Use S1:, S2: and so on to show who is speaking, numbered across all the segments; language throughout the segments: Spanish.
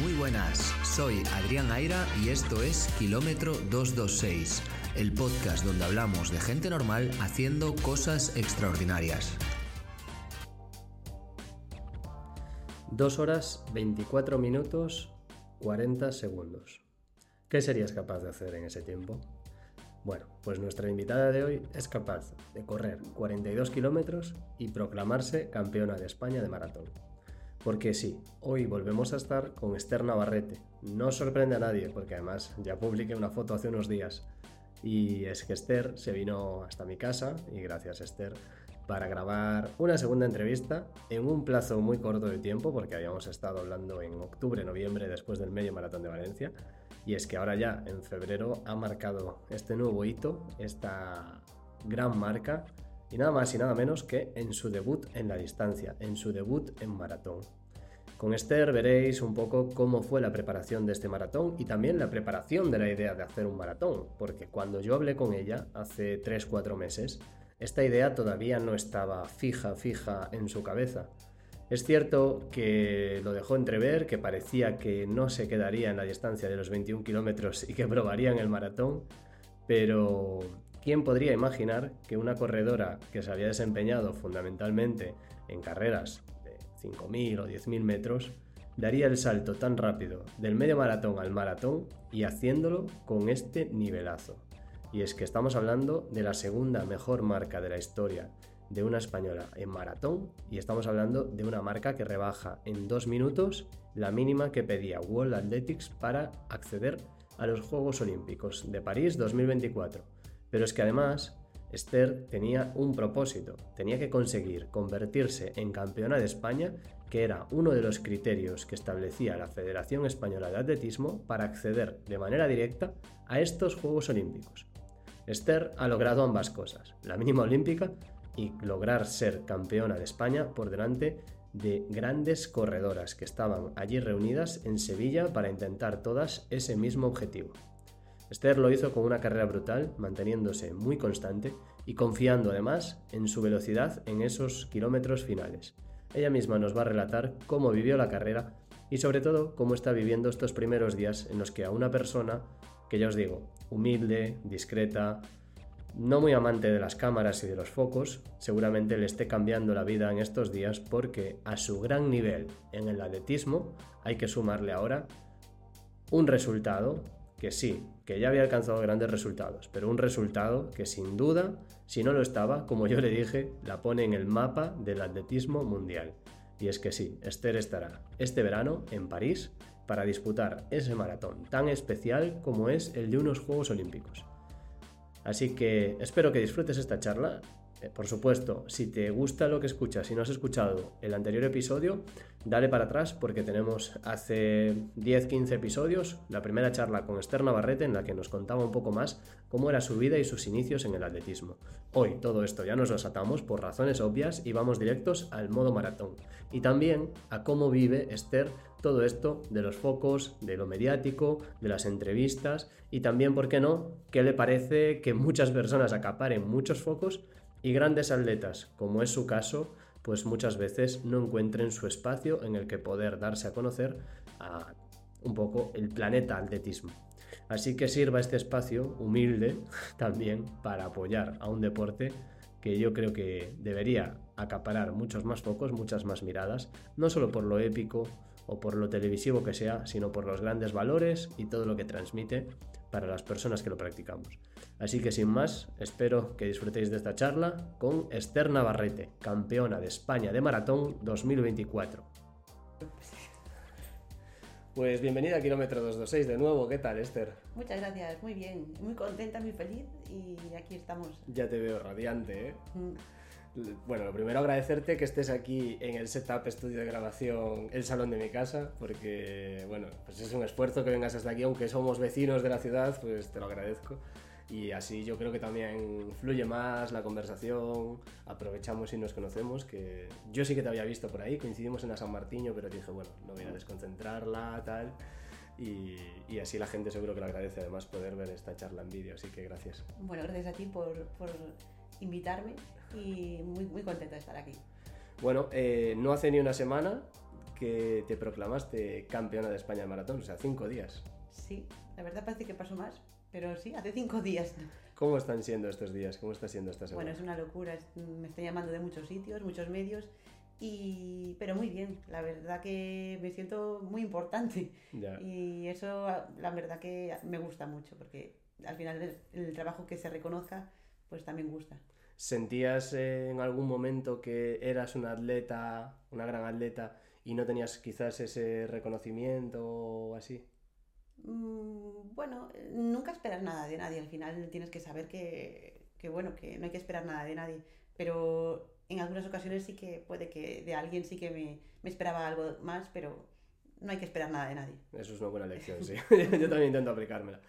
S1: Muy buenas, soy Adrián Aira y esto es Kilómetro 226, el podcast donde hablamos de gente normal haciendo cosas extraordinarias.
S2: Dos horas 24 minutos 40 segundos. ¿Qué serías capaz de hacer en ese tiempo? Bueno, pues nuestra invitada de hoy es capaz de correr 42 kilómetros y proclamarse campeona de España de maratón. Porque sí, hoy volvemos a estar con Esther Navarrete. No sorprende a nadie, porque además ya publiqué una foto hace unos días. Y es que Esther se vino hasta mi casa, y gracias Esther, para grabar una segunda entrevista en un plazo muy corto de tiempo, porque habíamos estado hablando en octubre, noviembre, después del medio maratón de Valencia. Y es que ahora ya, en febrero, ha marcado este nuevo hito, esta gran marca y nada más y nada menos que en su debut en la distancia, en su debut en maratón. Con Esther veréis un poco cómo fue la preparación de este maratón y también la preparación de la idea de hacer un maratón, porque cuando yo hablé con ella hace 3-4 meses, esta idea todavía no estaba fija, fija en su cabeza. Es cierto que lo dejó entrever, que parecía que no se quedaría en la distancia de los 21 kilómetros y que probaría en el maratón, pero ¿Quién podría imaginar que una corredora que se había desempeñado fundamentalmente en carreras 5.000 o 10.000 metros daría el salto tan rápido del medio maratón al maratón y haciéndolo con este nivelazo? Y es que estamos hablando de la segunda mejor marca de la historia de una española en maratón y estamos hablando de una marca que rebaja en dos minutos la mínima que pedía World Athletics para acceder a los Juegos Olímpicos de París 2024 pero es que además Esther tenía un propósito, tenía que conseguir convertirse en campeona de España, que era uno de los criterios que establecía la Federación Española de Atletismo para acceder de manera directa a estos Juegos Olímpicos. Esther ha logrado ambas cosas, la mínima olímpica y lograr ser campeona de España por delante de grandes corredoras que estaban allí reunidas en Sevilla para intentar todas ese mismo objetivo. Esther lo hizo con una carrera brutal, manteniéndose muy constante y confiando además en su velocidad en esos kilómetros finales. Ella misma nos va a relatar cómo vivió la carrera y sobre todo cómo está viviendo estos primeros días en los que a una persona, que ya os digo, humilde, discreta, no muy amante de las cámaras y de los focos, seguramente le esté cambiando la vida en estos días porque a su gran nivel en el atletismo hay que sumarle ahora un resultado que sí, que ya había alcanzado grandes resultados, pero un resultado que sin duda, si no lo estaba, como yo le dije, la pone en el mapa del atletismo mundial. Y es que sí, Esther estará este verano en París para disputar ese maratón tan especial como es el de unos Juegos Olímpicos. Así que espero que disfrutes esta charla por supuesto, si te gusta lo que escuchas y no has escuchado el anterior episodio, dale para atrás porque tenemos hace 10-15 episodios la primera charla con Esther Navarrete en la que nos contaba un poco más cómo era su vida y sus inicios en el atletismo. Hoy todo esto ya nos lo atamos por razones obvias y vamos directos al modo maratón. Y también a cómo vive Esther todo esto de los focos, de lo mediático, de las entrevistas y también, ¿por qué no?, qué le parece que muchas personas acaparen muchos focos y grandes atletas, como es su caso, pues muchas veces no encuentren su espacio en el que poder darse a conocer a un poco el planeta atletismo. Así que sirva este espacio humilde también para apoyar a un deporte que yo creo que debería acaparar muchos más focos, muchas más miradas, no solo por lo épico o por lo televisivo que sea, sino por los grandes valores y todo lo que transmite para las personas que lo practicamos. Así que sin más, espero que disfrutéis de esta charla con Esther Navarrete, campeona de España de Maratón 2024. Pues bienvenida a Kilómetro 226 de nuevo, ¿qué tal Esther?
S3: Muchas gracias, muy bien, muy contenta, muy feliz y aquí estamos.
S2: Ya te veo radiante, ¿eh? Mm. Bueno, lo primero agradecerte que estés aquí en el setup estudio de grabación, el salón de mi casa, porque bueno, pues es un esfuerzo que vengas hasta aquí, aunque somos vecinos de la ciudad, pues te lo agradezco y así yo creo que también fluye más la conversación, aprovechamos y nos conocemos, que yo sí que te había visto por ahí, coincidimos en la San Martiño, pero dije, bueno, no voy a desconcentrarla, tal, y, y, así la gente seguro que le agradece además poder ver esta charla en vídeo, así que gracias.
S3: Bueno, gracias a ti por, por invitarme y muy, muy contenta de estar aquí.
S2: Bueno, eh, no hace ni una semana que te proclamaste campeona de España de maratón, o sea, cinco días.
S3: Sí, la verdad parece que pasó más, pero sí, hace cinco días.
S2: ¿Cómo están siendo estos días? ¿Cómo está siendo esta semana?
S3: Bueno, es una locura, me están llamando de muchos sitios, muchos medios, y... pero muy bien, la verdad que me siento muy importante.
S2: Ya.
S3: Y eso, la verdad que me gusta mucho, porque al final el, el trabajo que se reconozca, pues también gusta.
S2: ¿Sentías eh, en algún momento que eras una atleta, una gran atleta, y no tenías quizás ese reconocimiento o así?
S3: Mm, Bueno, nunca esperas nada de nadie. Al final tienes que saber que, que, bueno, que no hay que esperar nada de nadie. Pero en algunas ocasiones sí que puede que de alguien sí que me, me esperaba algo más, pero no hay que esperar nada de nadie.
S2: Eso es una buena lección, sí. Yo también intento aplicármela.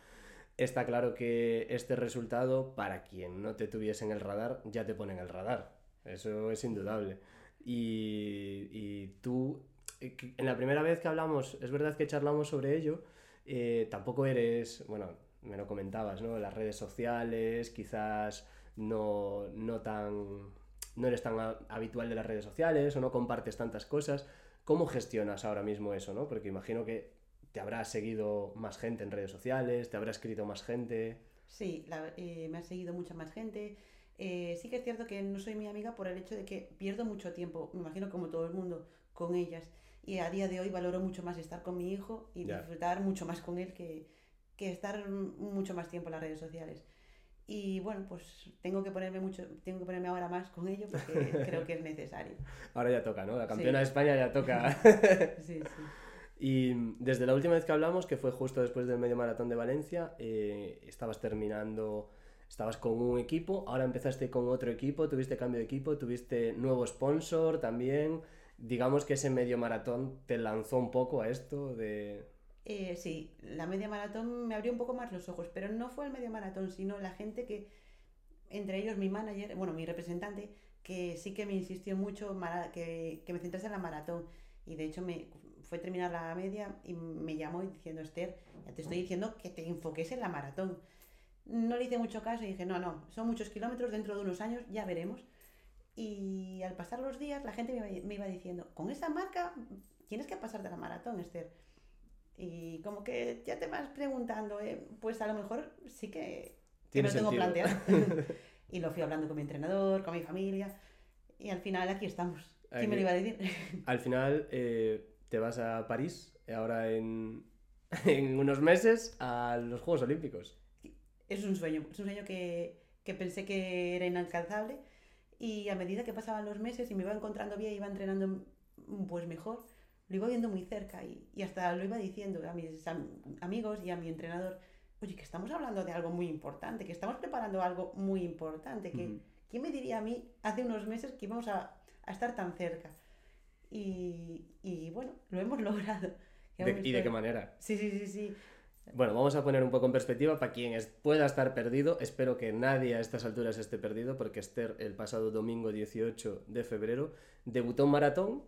S2: Está claro que este resultado, para quien no te tuviese en el radar, ya te pone en el radar. Eso es indudable. Y, y tú, eh, en la primera vez que hablamos, es verdad que charlamos sobre ello, eh, tampoco eres, bueno, me lo comentabas, ¿no? Las redes sociales, quizás no, no tan, no eres tan habitual de las redes sociales o no compartes tantas cosas. ¿Cómo gestionas ahora mismo eso, no? Porque imagino que te habrá seguido más gente en redes sociales, te habrá escrito más gente.
S3: Sí, la- eh, me ha seguido mucha más gente. Eh, sí que es cierto que no soy mi amiga por el hecho de que pierdo mucho tiempo, me imagino como todo el mundo, con ellas. Y a día de hoy valoro mucho más estar con mi hijo y
S2: Ya.
S3: disfrutar mucho más con él que, que estar mucho más tiempo en las redes sociales. Y bueno, pues tengo que ponerme mucho, tengo que ponerme ahora más con ello porque creo que es necesario.
S2: Ahora ya toca, ¿no? La campeona
S3: Sí.
S2: de España ya toca.
S3: Sí, sí.
S2: Y desde la última vez que hablamos, que fue justo después del medio maratón de Valencia, eh, estabas terminando, estabas con un equipo, ahora empezaste con otro equipo, tuviste cambio de equipo, tuviste nuevo sponsor también. Digamos que ese medio maratón te lanzó un poco a esto de...
S3: Eh, sí, la media maratón me abrió un poco más los ojos, pero no fue el medio maratón, sino la gente que, entre ellos mi manager, bueno, mi representante, que sí que me insistió mucho que, que me centrase en la maratón. Y de hecho me fue terminar la media y me llamó diciendo, Esther, ya te estoy diciendo que te enfoques en la maratón. No le hice mucho caso y dije, no, no, son muchos kilómetros, dentro de unos años ya veremos. Y al pasar los días, la gente me iba, diciendo, con esa marca tienes que pasar de la maratón, Esther. Y como que ya te vas preguntando, eh, pues a lo mejor sí que, que lo tengo planteado. y lo fui hablando con mi entrenador, con mi familia. Y al final aquí estamos. ¿Quién me lo iba a decir?
S2: Al final eh, te vas a París, ahora en, en unos meses, a los Juegos Olímpicos.
S3: es un sueño, es un sueño que, que pensé que era inalcanzable y a medida que pasaban los meses y me iba encontrando bien, iba entrenando pues mejor, lo iba viendo muy cerca y, y hasta lo iba diciendo a mis am- amigos y a mi entrenador, oye, que estamos hablando de algo muy importante, que estamos preparando algo muy importante, que. ¿quién me diría a mí hace unos meses que íbamos a, a estar tan cerca? Y, y bueno, lo hemos logrado.
S2: De- ¿Y de qué manera?
S3: Sí, sí, sí, sí.
S2: Bueno, vamos a poner un poco en perspectiva para quien es- pueda estar perdido. Espero que nadie a estas alturas esté perdido, porque Esther el pasado domingo 18 de febrero debutó en maratón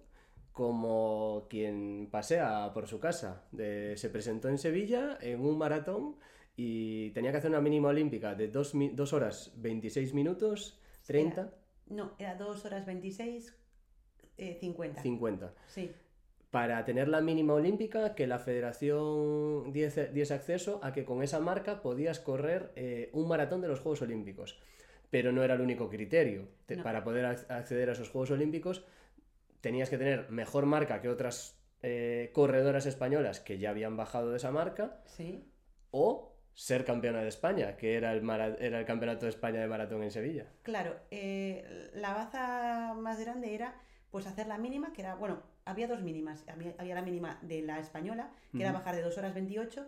S2: como quien pasea por su casa. De- se presentó en Sevilla en un maratón y tenía que hacer una mínima olímpica de 2 horas 26 minutos 30,
S3: No, era 2 horas 26, eh, 50.
S2: 50.
S3: Sí,
S2: para tener la mínima olímpica, que la federación diese, acceso a que con esa marca podías correr eh, un maratón de los Juegos Olímpicos. Pero no era el único criterio. Te-
S3: No.
S2: Para poder ac- acceder a esos Juegos Olímpicos tenías que tener mejor marca que otras eh, corredoras españolas que ya habían bajado de esa marca
S3: sí.
S2: o ser campeona de España, que era el, mara- era el Campeonato de España de Maratón en Sevilla.
S3: Claro, eh, la baza más grande era pues hacer la mínima, que era, bueno, había dos mínimas. Había, había la mínima de la española, que era bajar de 2 horas 28,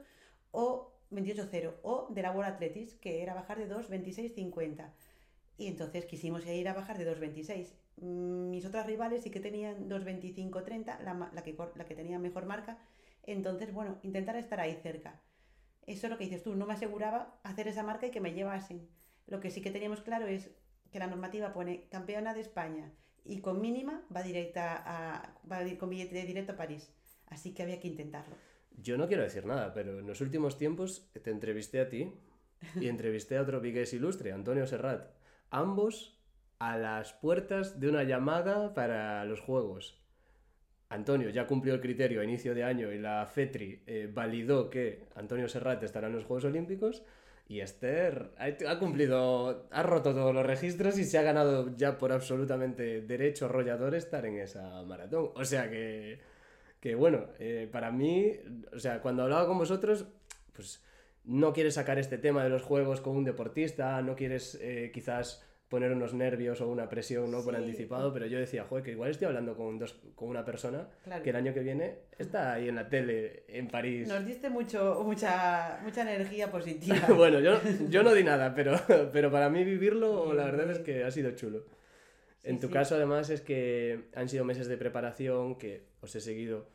S3: o 28.0 o de la World Athletics, que era bajar de 2.26.50. Y entonces quisimos ir a bajar de 2.26. Mm, Mis otras rivales sí que tenían 2.25.30, la, la, que, la que tenía mejor marca. Entonces, bueno, intentar estar ahí cerca. Eso es lo que dices tú, no me aseguraba hacer esa marca y que me llevasen. Lo que sí que teníamos claro es que la normativa pone campeona de España y con mínima va directa a, va ir con billete directo a París. Así que había que intentarlo.
S2: Yo no quiero decir nada, pero en los últimos tiempos te entrevisté a ti y entrevisté a otro vigués ilustre, Antonio Serrat. Ambos a las puertas de una llamada para los juegos. Antonio ya cumplió el criterio a inicio de año y la FETRI eh, validó que Antonio Serrate estará en los Juegos Olímpicos. Y Esther ha, cumplido, ha roto todos los registros y se ha ganado ya por absolutamente derecho arrollador estar en esa maratón. O sea que, que bueno, eh, para mí, o sea, cuando hablaba con vosotros, pues no quieres sacar este tema de los juegos con un deportista, no quieres eh, quizás poner unos nervios o una presión ¿no? por
S3: Sí.
S2: anticipado, pero yo decía, joder, que igual estoy hablando con, dos, con una persona
S3: Claro.
S2: que el año que viene está ahí en la tele en París.
S3: Nos diste mucho, mucha, mucha energía positiva.
S2: bueno, yo, yo no di nada, pero, pero para mí vivirlo, la verdad es que ha sido chulo.
S3: Sí,
S2: en tu
S3: sí.
S2: caso, además, es que han sido meses de preparación, que os he seguido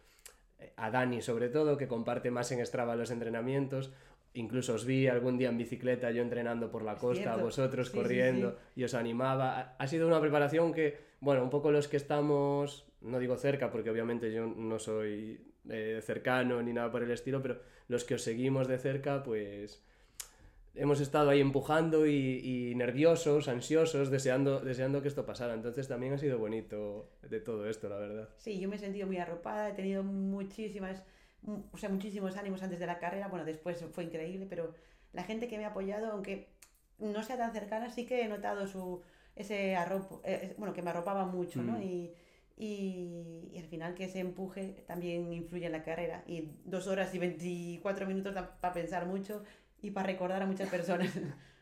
S2: eh, a Dani sobre todo, que comparte más en Strava los entrenamientos. Incluso os vi algún día en bicicleta, yo entrenando por la
S3: Es
S2: costa,
S3: cierto.
S2: vosotros
S3: Sí, sí,
S2: corriendo, y os animaba. Ha- sido una preparación que, bueno, un poco los que estamos, no digo cerca, porque obviamente yo no soy eh, cercano ni nada por el estilo, pero los que os seguimos de cerca, pues hemos estado ahí empujando y, y nerviosos, ansiosos, deseando, deseando que esto pasara. Entonces también ha sido bonito de todo esto, la verdad.
S3: Sí, yo me he sentido muy arropada, he tenido muchísimas, mu- o sea, muchísimos ánimos antes de la carrera, bueno, después fue increíble, pero la gente que me ha apoyado, aunque no sea tan cercana, sí que he notado su, ese arropo, eh, bueno, que me arropaba mucho, ¿no?
S2: Mm.
S3: Y, y, y al final que ese empuje también influye en la carrera. Y dos horas y 24 minutos para pensar mucho y para recordar a muchas personas.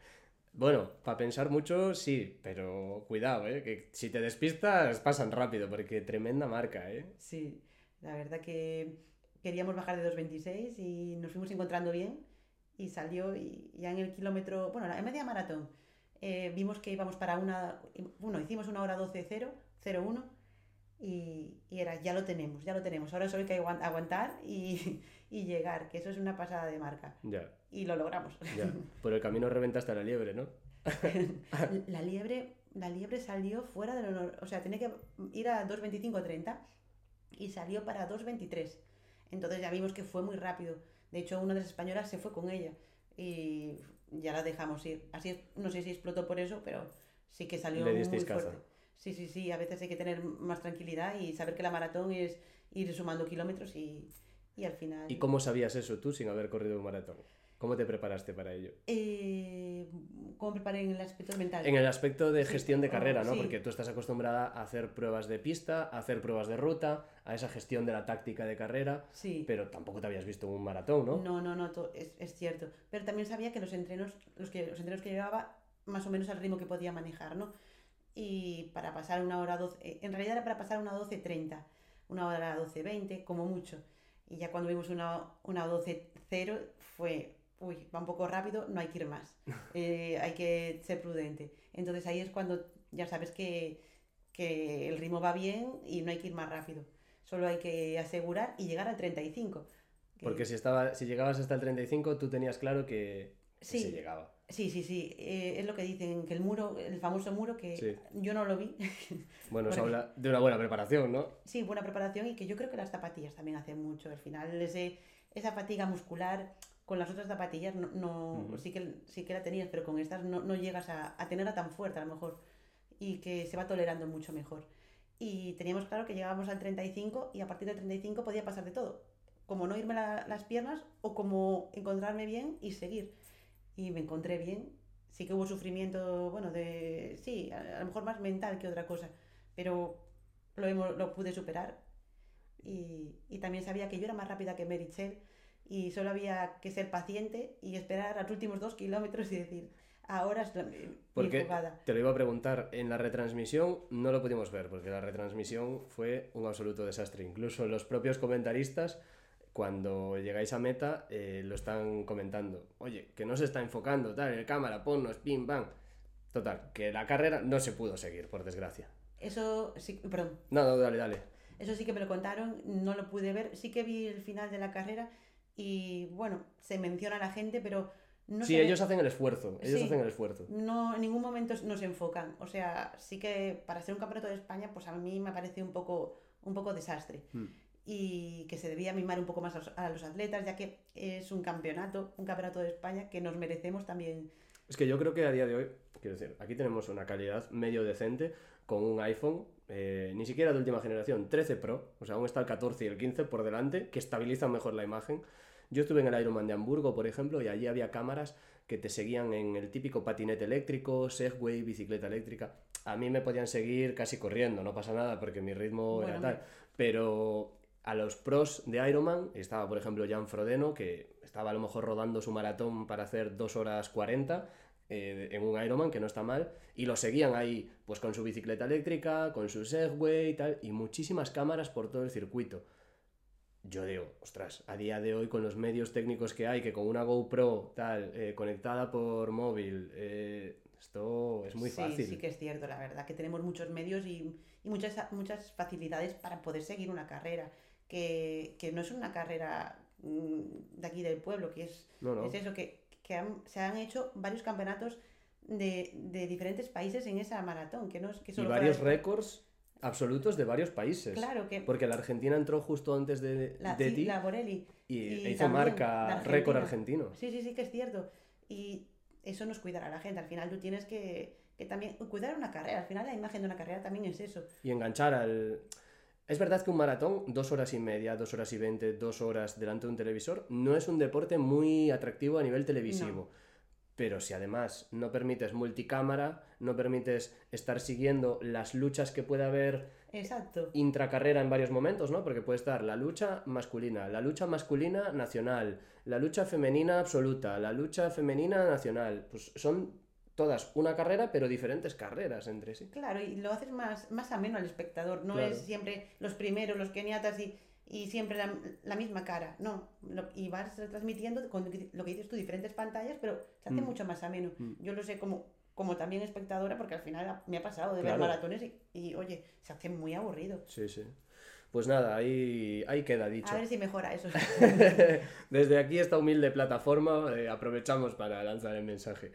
S2: Bueno, para pensar mucho, sí, pero cuidado, ¿eh? que si te despistas pasan rápido, porque tremenda marca, ¿eh?
S3: Sí, la verdad que queríamos bajar de 2.26 y nos fuimos encontrando bien y salió y ya en el kilómetro, bueno, en media maratón, eh, vimos que íbamos para una, bueno, hicimos una hora 12.0, 01 y, y era, ya lo tenemos, ya lo tenemos, ahora solo hay que aguan- aguantar y, y llegar, que eso es una pasada de marca
S2: Ya,
S3: y lo logramos.
S2: ya. Por el camino reventaste a la liebre, ¿no?
S3: La liebre, la liebre salió fuera de lo nor- O sea, tenía que ir a 2.25-30 y salió para 2.23. Entonces ya vimos que fue muy rápido. De hecho, una de las españolas se fue con ella y ya la dejamos ir. Así, es- no sé si explotó por eso, pero sí que salió
S2: Le
S3: muy
S2: caza.
S3: fuerte. Sí, sí, sí. A veces hay que tener más tranquilidad y saber que la maratón es ir sumando kilómetros y, y al final...
S2: ¿Y cómo sabías eso tú sin haber corrido un maratón? ¿Cómo te preparaste para ello?
S3: Eh, ¿Cómo preparé en el aspecto mental?
S2: En el aspecto de gestión de carrera, ¿no?
S3: sí.
S2: Porque tú estás acostumbrada a hacer pruebas de pista, a hacer pruebas de ruta, a esa gestión de la táctica de carrera,
S3: Sí.
S2: pero tampoco te habías visto un maratón, ¿no?
S3: No, no, no, es, es cierto. Pero también sabía que los entrenos, los que los entrenos que llevaba, más o menos al ritmo que podía manejar, ¿no? Y para pasar una hora 12, eh, en realidad era para pasar una 12.30, una hora 12.20, como mucho. Y ya cuando vimos una, una 12.0 fue, uy, va un poco rápido, no hay que ir más. Eh, hay que ser prudente. Entonces ahí es cuando ya sabes que, que el ritmo va bien y no hay que ir más rápido. Solo hay que asegurar y llegar al 35. que-
S2: Porque si, estaba, si llegabas hasta el 35, tú tenías claro que, que
S3: Sí.
S2: se llegaba.
S3: Sí, sí, sí. eh, es lo que dicen, que el muro, el famoso muro, que
S2: Sí.
S3: yo no lo vi.
S2: Bueno, se
S3: Porque-
S2: habla de una buena preparación, ¿no?
S3: sí, buena preparación y que yo creo que las zapatillas también hacen mucho. Al final, ese, esa fatiga muscular con las otras zapatillas no, no- sí, que, sí que la tenías, pero con estas no, no llegas a, a tenerla tan fuerte a lo mejor y que se va tolerando mucho mejor. Y teníamos claro que llegábamos al 35 y a partir del 35 podía pasar de todo. Como no irme la- las piernas o como encontrarme bien y seguir. Y me encontré bien. Sí que hubo sufrimiento, bueno, de... Sí, a, a lo mejor más mental que otra cosa. Pero lo, hemos- lo pude superar. Y, y también sabía que yo era más rápida que Merichel y solo había que ser paciente y esperar a los últimos dos kilómetros y decir, ahora es mi
S2: Porque
S3: jugada.
S2: te lo iba a preguntar, en la retransmisión no lo pudimos ver, porque la retransmisión fue un absoluto desastre. Incluso los propios comentaristas, cuando llegáis a meta, eh, lo están comentando. Oye, que no se está enfocando, tal, el cámara, ponnos, pim, pam. Total, que la carrera no se pudo seguir, por desgracia.
S3: Eso sí, perdón,
S2: No, no, dale, dale.
S3: Eso sí que me lo contaron, no lo pude ver. Sí que vi el final de la carrera y bueno, se menciona a la gente, pero no
S2: sí,
S3: se ve-
S2: ellos hacen el esfuerzo, ellos
S3: Sí.
S2: hacen el esfuerzo.
S3: no en ningún momento nos enfocan. O sea, sí que para ser un campeonato de España, pues a mí me parece un poco, un poco desastre.
S2: Mm.
S3: Y que se debía mimar un poco más a los, a los atletas, ya que es un campeonato, un campeonato de España que nos merecemos también.
S2: Es que yo creo que a día de hoy, quiero decir, aquí tenemos una calidad medio decente con un iPhone eh, ni siquiera de última generación, 13 Pro, o sea, aún está el 14 y el 15 por delante, que estabilizan mejor la imagen. Yo estuve en el Ironman de Hamburgo, por ejemplo, y allí había cámaras que te seguían en el típico patinete eléctrico, Segway, bicicleta eléctrica. A mí me podían seguir casi corriendo, no pasa nada porque mi ritmo era tal. Pero a los pros de Ironman, estaba por ejemplo Jan Frodeno, que estaba a lo mejor rodando su maratón para hacer 2 horas 40 eh, en un Ironman, que no está mal, y lo seguían ahí pues con su bicicleta eléctrica, con su Segway y tal, y muchísimas cámaras por todo el circuito. Yo digo, ostras, a día de hoy con los medios técnicos que hay, que con una GoPro tal, eh, conectada por móvil, eh, esto es muy fácil.
S3: Sí, que es cierto, la verdad, que tenemos muchos medios y, y muchas, muchas facilidades para poder seguir una carrera, que, que no es una carrera mm, de aquí del pueblo, que es, es eso, que, que se han hecho varios campeonatos de, de, diferentes países en esa maratón, que no es que
S2: solo Y varios récords absolutos de varios países.
S3: Claro que...
S2: Porque la Argentina entró justo antes de,
S3: la,
S2: de
S3: ti. La Borelli.
S2: Y, hizo marca récord argentino.
S3: Sí, sí, sí, que es cierto. Y eso nos cuidará a la gente. Al final tú tienes que, que también cuidar una carrera. Al final la imagen de una carrera también es eso.
S2: Y enganchar al... Es verdad que un maratón, dos horas y media, dos horas y veinte, dos horas delante de un televisor, no es un deporte muy atractivo a nivel televisivo. Pero si además no permites multicámara, no permites estar siguiendo las luchas que puede haber
S3: Exacto.
S2: intracarrera en varios momentos, ¿no? Porque puede estar la lucha masculina, la lucha masculina nacional, la lucha femenina absoluta, la lucha femenina nacional. Pues son todas una carrera, pero diferentes carreras entre sí.
S3: Claro, y lo haces más, más ameno al espectador, no es siempre los primeros, los keniatas y, y siempre la, la, misma cara, no, y vas transmitiendo con lo que dices tú, diferentes pantallas, pero se hace mm. mucho más ameno. Mm. Yo lo sé como, como también espectadora, porque al final me ha pasado de ver maratones y, y, oye, se hace muy aburrido.
S2: Sí, sí. Pues nada, ahí, ahí queda dicho.
S3: A ver si mejora eso.
S2: Desde aquí, esta humilde plataforma, eh, aprovechamos para lanzar el mensaje.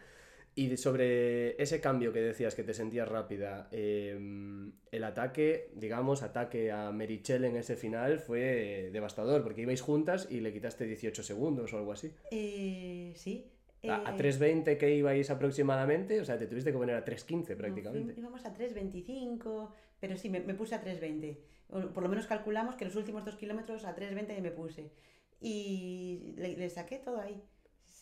S2: Y sobre ese cambio que decías que te sentías rápida, em, el ataque, digamos, ataque a Merichel en ese final fue devastador, porque ibais juntas y le quitaste 18 segundos o algo así.
S3: Eh, sí.
S2: A, 3.20 eh, que ibais aproximadamente, o sea, te tuviste que poner a 3.15 prácticamente.
S3: íbamos a 3.25, pero sí, me, me puse a 3.20. Por lo menos calculamos que los últimos dos kilómetros a 3.20 me puse. Y le, le saqué todo ahí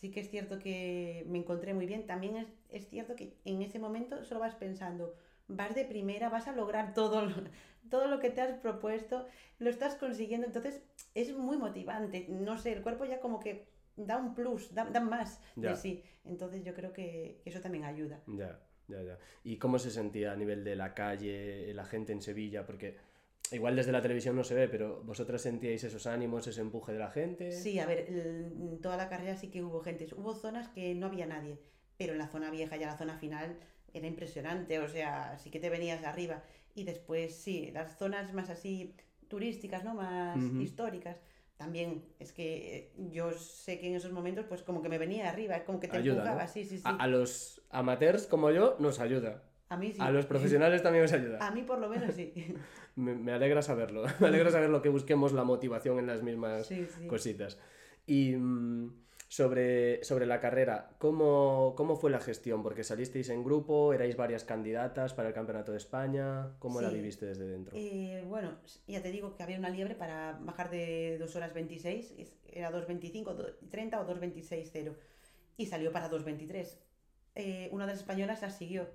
S3: sí que es cierto que me encontré muy bien. También es, es, cierto que en ese momento solo vas pensando, vas de primera, vas a lograr todo lo, todo lo que te has propuesto, lo estás consiguiendo. Entonces es muy motivante. No sé, el cuerpo ya como que da un plus, da, da más de sí. Entonces yo creo que, que eso también ayuda.
S2: Ya, ya, ya. ¿Y cómo se sentía a nivel de la calle, la gente en Sevilla? Porque Igual desde la televisión no se ve, pero vosotras sentíais esos ánimos, ese empuje de la gente.
S3: Sí, a ver, en toda la carrera sí que hubo gente. Hubo zonas que no había nadie, pero en la zona vieja y la zona final era impresionante, o sea, sí que te venías arriba. Y después, sí, las zonas más así turísticas, ¿no? Más históricas. También es que yo sé que en esos momentos, pues como que me venía arriba, como que te ayuda, sí, sí, sí.
S2: a los amateurs como yo nos ayuda.
S3: A mí sí.
S2: A los profesionales también os ayuda.
S3: A mí por lo menos sí.
S2: me, alegra saberlo. Me alegra saber lo que busquemos la motivación en las mismas cositas. Y mm, sobre, sobre la carrera, ¿cómo, ¿cómo fue la gestión? Porque salisteis en grupo, erais varias candidatas para el Campeonato de España. ¿Cómo la viviste desde dentro?
S3: Eh, bueno, ya te digo que había una liebre para bajar de 2 horas 26, era 2.25, 30 o 2.26.0 y salió para 2.23. Eh, una de las españolas la siguió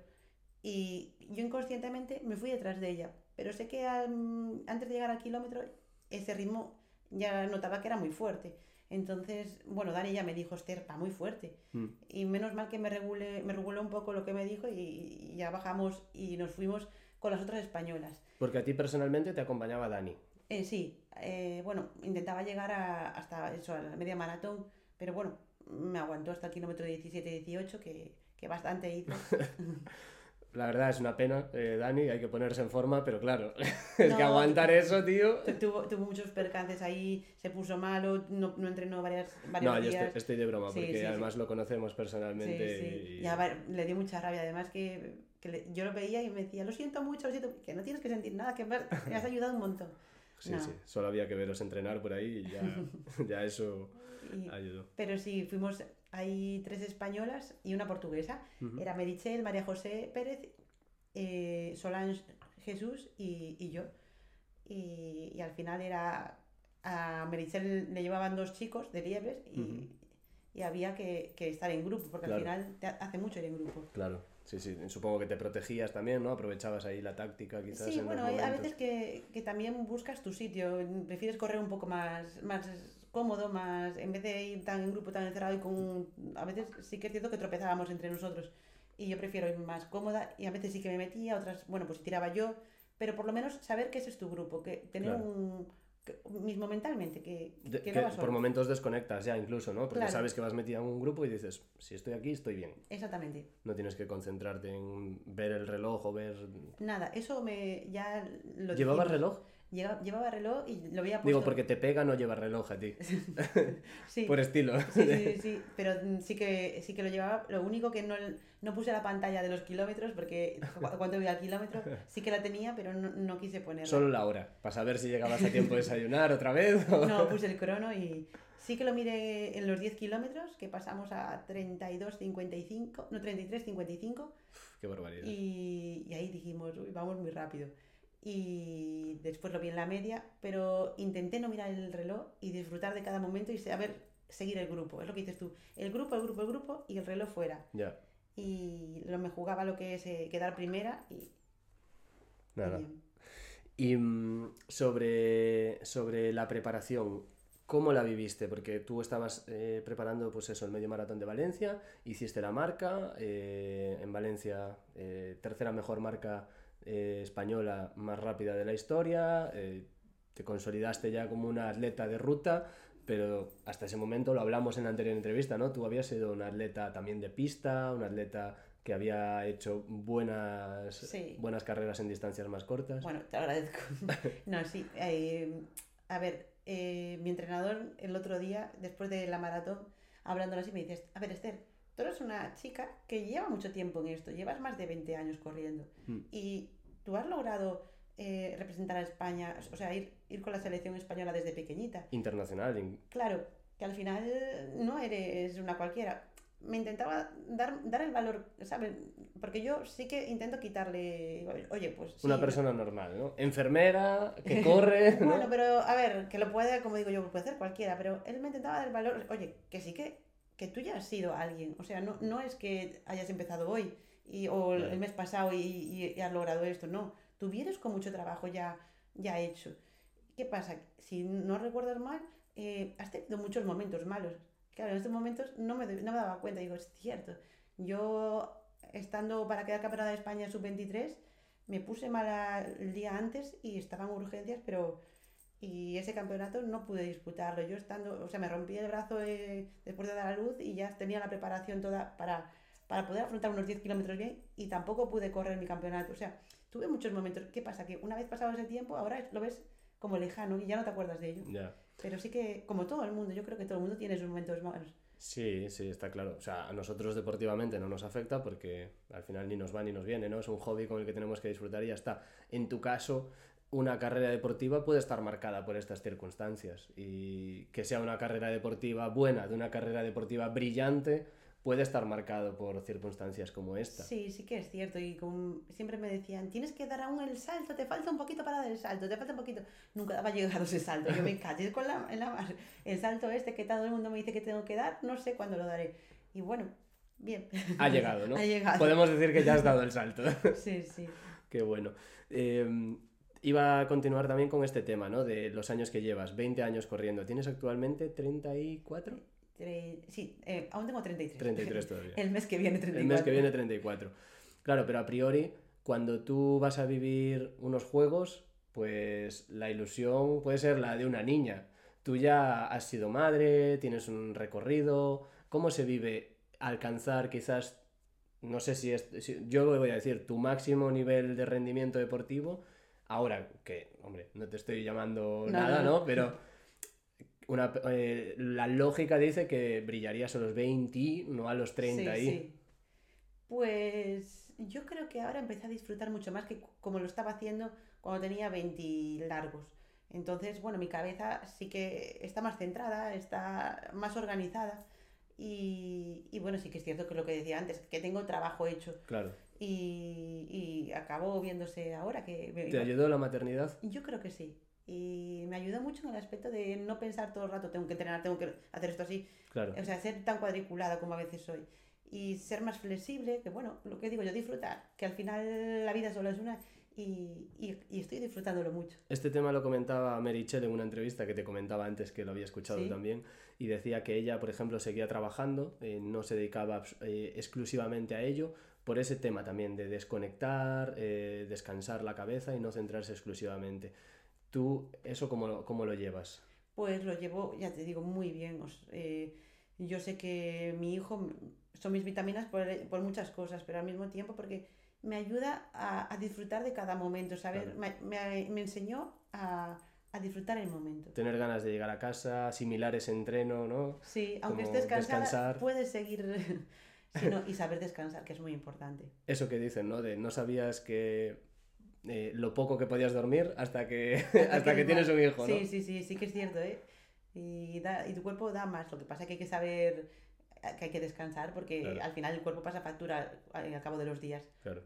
S3: y yo inconscientemente me fui detrás de ella, pero sé que antes de llegar al kilómetro ese ritmo ya notaba que era muy fuerte. Entonces, bueno, Dani ya me dijo, Esther, va muy fuerte. Mm. Y menos mal que me regulé, me regulé un poco lo que me dijo y, ya bajamos y nos fuimos con las otras españolas.
S2: Porque a ti personalmente te acompañaba Dani.
S3: Eh, sí, eh, bueno, intentaba llegar a, hasta eso, a la media maratón, pero bueno, me aguantó hasta el kilómetro 17-18, que, que bastante hizo.
S2: la verdad es una pena, eh, Dani, hay que ponerse en forma, pero claro, es que aguantar eso, tío.
S3: Tuvo, tuvo, muchos percances ahí, se puso malo, no, no entrenó varias, varios
S2: no, yo estoy, de broma, porque además lo conocemos personalmente.
S3: Y... Ya, le dio mucha rabia, además que, que yo lo veía y me decía, lo siento mucho, lo siento, que no tienes que sentir nada, que me has ayudado un montón.
S2: Sí, sí, solo había que veros entrenar por ahí y ya, ya eso ayudó.
S3: Pero sí, fuimos hay tres españolas y una portuguesa. Era Merichel, María José Pérez, eh, Solange Jesús y, y yo. Y, y al final era. A Meritxell le llevaban dos chicos de liebres y,
S2: Ujú.
S3: y había que, que estar en grupo, porque
S2: Claro.
S3: al final te hace mucho ir en grupo.
S2: Claro, sí, sí. Supongo que te protegías también, ¿no? Aprovechabas ahí la táctica quizás
S3: Sí,
S2: en
S3: bueno,
S2: los
S3: hay a veces que, que también buscas tu sitio, prefieres correr un poco más, más cómodo, más en vez de ir tan en grupo, tan encerrado y con... un- A veces sí que es cierto que tropezábamos entre nosotros y yo prefiero ir más cómoda y a veces sí que me metía, otras, bueno, pues tiraba yo, pero por lo menos saber que ese es tu grupo, que tener
S2: Claro.
S3: un... que- mismo mentalmente, que,
S2: De-
S3: que
S2: que
S3: no vas
S2: por momentos desconectas ya incluso, ¿no? Porque
S3: Claro.
S2: sabes que vas metida en un grupo y dices, si estoy aquí, estoy bien.
S3: Exactamente.
S2: No tienes que concentrarte en ver el reloj o ver...
S3: Nada, eso me ya lo
S2: ¿Llevabas
S3: dijimos.
S2: reloj?
S3: Lleva- llevaba reloj y lo había puesto...
S2: Digo, porque te pega no llevar reloj a ti.
S3: Sí.
S2: Por estilo.
S3: Sí, sí, sí, pero sí que, sí que lo llevaba. Lo único que no, no puse la pantalla de los kilómetros, porque cu- cuando iba al kilómetro sí que la tenía, pero no, no quise ponerla.
S2: Solo la hora, para saber si llegabas a tiempo de desayunar otra vez. o-
S3: No puse el crono y sí que lo miré en los 10 kilómetros, que pasamos a 32.55, no 33.55,
S2: Qué barbaridad.
S3: y, y ahí dijimos, uy, vamos muy rápido. Y después lo vi en la media, pero intenté no mirar el reloj y disfrutar de cada momento y saber seguir el grupo. Es lo que dices tú, el grupo, el grupo, el grupo y el reloj fuera. Y lo me jugaba lo que es eh, quedar primera y,
S2: nada. Y mm, sobre, sobre la preparación, ¿cómo la viviste? Porque tú estabas eh, preparando, pues eso, el medio maratón de Valencia, hiciste la marca, eh, en Valencia, eh, tercera mejor marca eh, española más rápida de la historia, eh, te consolidaste ya como una atleta de ruta, pero hasta ese momento lo hablamos en la anterior entrevista, ¿no? Tú habías sido un atleta también de pista, un atleta que había hecho buenas,
S3: Sí.
S2: buenas carreras en distancias más cortas.
S3: Bueno, te agradezco. no, sí. eh, a ver, eh, mi entrenador el otro día, después de la maratón, hablándolo así, me dices, a ver, Esther, tú eres una chica que lleva mucho tiempo en esto, llevas más de 20 años corriendo
S2: Mm.
S3: y tú has logrado eh, representar a España, o sea, ir, ir con la selección española desde pequeñita.
S2: internacional. in-
S3: Claro, que al final no eres una cualquiera. Me intentaba dar, dar el valor, ¿sabes? Porque yo sí que intento quitarle, oye, pues... sí,
S2: Una persona normal, ¿no? Enfermera, que corre. ¿no?
S3: Bueno, pero a ver, que lo puede, como digo yo, lo puede hacer cualquiera, pero él me intentaba dar el valor, oye, que sí que, que tú ya has sido alguien, o sea, no, no es que hayas empezado hoy y, o el-
S2: Claro.
S3: el mes pasado y, y- y has logrado esto, no, tú vienes con mucho trabajo ya, ya hecho. ¿Qué pasa? Si no recuerdas mal, eh, has tenido muchos momentos malos. Claro, en estos momentos no me, no me daba cuenta, digo, es cierto, yo estando para quedar campeona de España sub-23, me puse mala el día antes y estaba en urgencias, pero y ese campeonato no pude disputarlo. Yo estando, o sea, me rompí el brazo eh, después de dar a luz y ya tenía la preparación toda para, para poder afrontar unos 10 kilómetros bien y tampoco pude correr mi campeonato. O sea, tuve muchos momentos. ¿Qué pasa? Que una vez pasado ese tiempo, ahora lo ves como lejano y ya no te acuerdas de ello.
S2: Ya.
S3: Pero sí que, como todo el mundo, yo creo que todo el mundo tiene sus momentos malos.
S2: Sí, sí, está claro. O sea, a nosotros deportivamente no nos afecta porque al final ni nos va ni nos viene, ¿no? Es un hobby con el que tenemos que disfrutar y ya está. En tu caso, una carrera deportiva puede estar marcada por estas circunstancias y que sea una carrera deportiva buena, de una carrera deportiva brillante, puede estar marcado por circunstancias como esta.
S3: Sí, sí que es cierto. Y con- siempre me decían, tienes que dar aún el salto, te falta un poquito para dar el salto, te falta un poquito. Nunca daba llegado ese salto. Yo me caché con la, en la mar. El salto este que todo el mundo me dice que tengo que dar, no sé cuándo lo daré. Y bueno, bien.
S2: Ha llegado, ¿no?
S3: Ha llegado.
S2: Podemos decir que ya has dado el salto.
S3: Sí, sí.
S2: Qué bueno. Eh, iba a continuar también con este tema, ¿no? De los años que llevas, 20 años corriendo. ¿Tienes actualmente 34?
S3: Tre- sí, eh, aún tengo 33.
S2: 33 todavía.
S3: El mes que viene 34.
S2: El mes que viene 34. Claro, pero a priori, cuando tú vas a vivir unos juegos, pues la ilusión puede ser la de una niña. Tú ya has sido madre, tienes un recorrido. ¿Cómo se vive alcanzar quizás, no sé si es, si- yo voy a decir, tu máximo nivel de rendimiento deportivo? Ahora que, hombre, no te estoy llamando
S3: No,
S2: nada,
S3: no.
S2: Pero una, eh, la lógica dice que brillarías a los 20, no a los 30
S3: Sí,
S2: ahí.
S3: sí. Pues yo creo que ahora empecé a disfrutar mucho más que como lo estaba haciendo cuando tenía 20 largos. Entonces, bueno, mi cabeza sí que está más centrada, está más organizada. Y, y bueno, sí que es cierto que lo que decía antes, que tengo trabajo hecho.
S2: Claro.
S3: Y, y acabó viéndose ahora que... me-
S2: ¿Te ayudó la maternidad?
S3: Yo creo que sí. Y me ayuda mucho en el aspecto de no pensar todo el rato, tengo que entrenar, tengo que hacer esto así.
S2: Claro.
S3: O sea, ser tan cuadriculada como a veces soy. Y ser más flexible, que bueno, lo que digo yo, disfrutar, que al final la vida solo es una y, y, y estoy disfrutándolo mucho.
S2: Este tema lo comentaba Merichel en una entrevista que te comentaba antes, que lo había escuchado
S3: Sí.
S2: también, y decía que ella, por ejemplo, seguía trabajando, eh, no se dedicaba eh, exclusivamente a ello, por ese tema también de desconectar, eh, descansar la cabeza y no centrarse exclusivamente. ¿Tú eso cómo lo, cómo lo llevas?
S3: Pues lo llevo, ya te digo, muy bien. os- eh, yo sé que mi hijo son mis vitaminas por, por muchas cosas, pero al mismo tiempo porque me ayuda a, a disfrutar de cada momento, ¿sabes?
S2: Claro.
S3: Me, me- me enseñó a, a disfrutar el momento.
S2: Tener ganas de llegar a casa, asimilar ese entreno, ¿no?
S3: Sí, aunque
S2: como
S3: estés cansada,
S2: descansar.
S3: puedes seguir sí, no, y saber descansar, que es muy importante.
S2: Eso que dicen, ¿no? De no sabías que eh, lo poco que podías dormir hasta que, hasta que tienes un hijo, ¿no?
S3: Sí, sí, sí, sí que es cierto, ¿eh? Y, da- y tu cuerpo da más. Lo que pasa es que hay que saber que hay que descansar porque
S2: Claro.
S3: al final el cuerpo pasa factura al, al cabo de los días.
S2: Claro.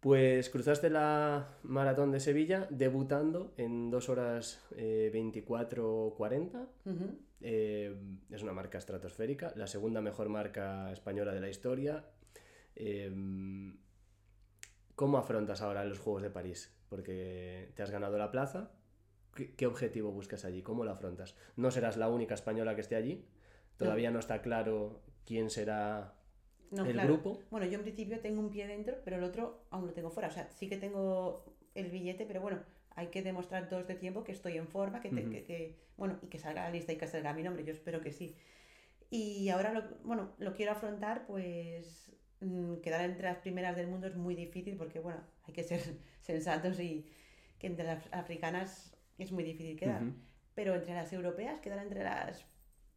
S2: Pues cruzaste la maratón de Sevilla debutando en 2 horas eh, 24.40.
S3: Ujú.
S2: Eh, es una marca estratosférica, la segunda mejor marca española de la historia. Eh, ¿Cómo afrontas ahora los Juegos de París? Porque te has ganado la plaza. ¿Qué, qué objetivo buscas allí? ¿Cómo lo afrontas? No serás la única española que esté allí. Todavía no está claro quién será
S3: No,
S2: el
S3: claro.
S2: grupo.
S3: Bueno, yo en principio tengo un pie dentro, pero el otro aún lo tengo fuera. O sea, sí que tengo el billete, pero bueno, hay que demostrar todo este tiempo que estoy en forma, que, te-
S2: Ujú.
S3: que- que- bueno, y que salga la lista y que salga mi nombre. Yo espero que sí. Y ahora, lo, bueno, lo quiero afrontar, pues mm, quedar entre las primeras del mundo es muy difícil porque, bueno, hay que ser sensatos y que entre las africanas es muy difícil quedar.
S2: Ujú.
S3: Pero entre las europeas, quedar entre las,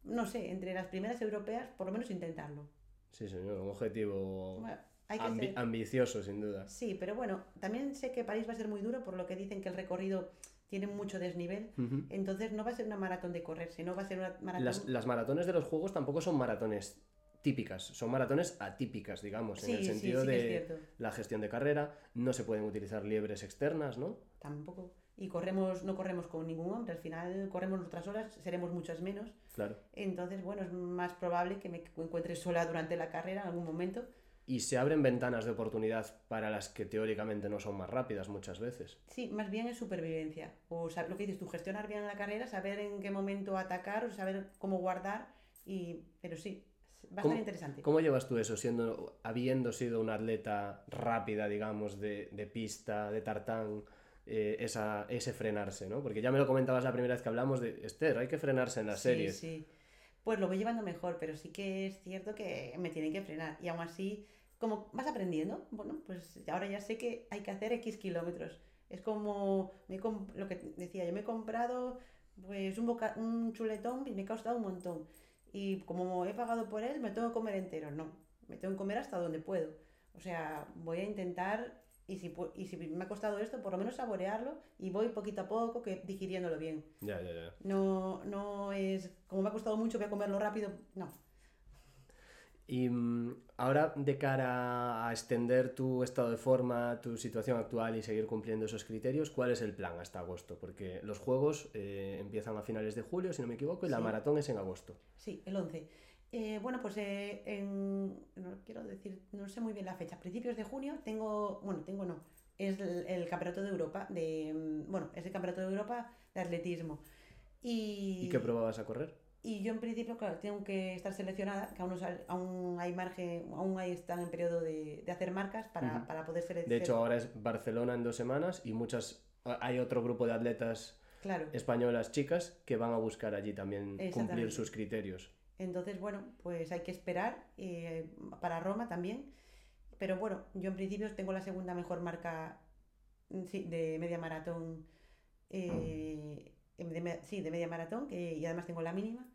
S3: no sé, entre las primeras europeas, por lo menos intentarlo.
S2: Sí, señor, un objetivo
S3: Bueno, hay que
S2: ambi-
S3: ser-
S2: ambicioso, sin duda.
S3: Sí, pero bueno, también sé que París va a ser muy duro por lo que dicen que el recorrido tiene mucho desnivel. Entonces no va a ser una maratón de correr, sino va a ser una maratón...
S2: Las, las maratones de los juegos tampoco son maratones típicas, son maratones atípicas, digamos,
S3: sí,
S2: en el sentido
S3: sí
S2: de la gestión de carrera, no se pueden utilizar liebres externas, ¿no?
S3: Tampoco. Y corremos, no corremos con ningún hombre, al final corremos nuestras horas, seremos muchas menos.
S2: Claro.
S3: Entonces, bueno, es más probable que me encuentre sola durante la carrera en algún momento.
S2: Y se abren ventanas de oportunidad para las que teóricamente no son más rápidas muchas veces.
S3: Sí, más bien es supervivencia. O sa- lo que dices tú, gestionar bien la carrera, saber en qué momento atacar, o saber cómo guardar. Y... Pero sí, va a
S2: ¿Cómo-
S3: estar interesante.
S2: ¿Cómo llevas tú eso, siendo, habiendo sido una atleta rápida, digamos, de, de pista, de tartán, eh, esa, ese frenarse, ¿no? Porque ya me lo comentabas la primera vez que hablamos de, Esther, hay que frenarse en las
S3: Sí,
S2: series.
S3: sí. Pues lo voy llevando mejor, pero sí que es cierto que me tienen que frenar. Y aún así, como vas aprendiendo, bueno, pues ahora ya sé que hay que hacer X kilómetros. Es como me lo que decía, yo me he comprado pues un, boca- un chuletón y me ha costado un montón. Y como he pagado por él, me tengo que comer entero. No, me tengo que comer hasta donde puedo. O sea, voy a intentar, y si, y si me ha costado esto, por lo menos saborearlo y voy poquito a poco que digiriéndolo bien.
S2: Ya, ya, ya.
S3: No, no es como me ha costado mucho, voy a comerlo rápido. No.
S2: Y mm, ahora, de cara a extender tu estado de forma, tu situación actual y seguir cumpliendo esos criterios, ¿cuál es el plan hasta agosto? Porque los juegos eh, empiezan a finales de julio, si no me equivoco, y la maratón es en agosto.
S3: Sí, el 11. Eh, bueno, pues eh, en, no quiero decir, no sé muy bien la fecha. Principios de junio tengo, bueno, tengo no, es el, el Campeonato de Europa de, mm, bueno, es el Campeonato de Europa de atletismo. Y,
S2: ¿Y qué prueba vas a correr?
S3: Y yo en principio, claro, tengo que estar seleccionada, que aún, sal- aún hay margen, aún ahí están en periodo de, de hacer marcas para, para poder ser
S2: De hecho, ahora es Barcelona en dos semanas y muchas hay otro grupo de atletas
S3: claro.
S2: españolas chicas que van a buscar allí también cumplir sus criterios.
S3: Entonces, bueno, pues hay que esperar eh, para Roma también. Pero bueno, yo en principio tengo la segunda mejor marca mm, sí, de media maratón. eh, de me- sí, de media maratón, que, y además tengo la mínima.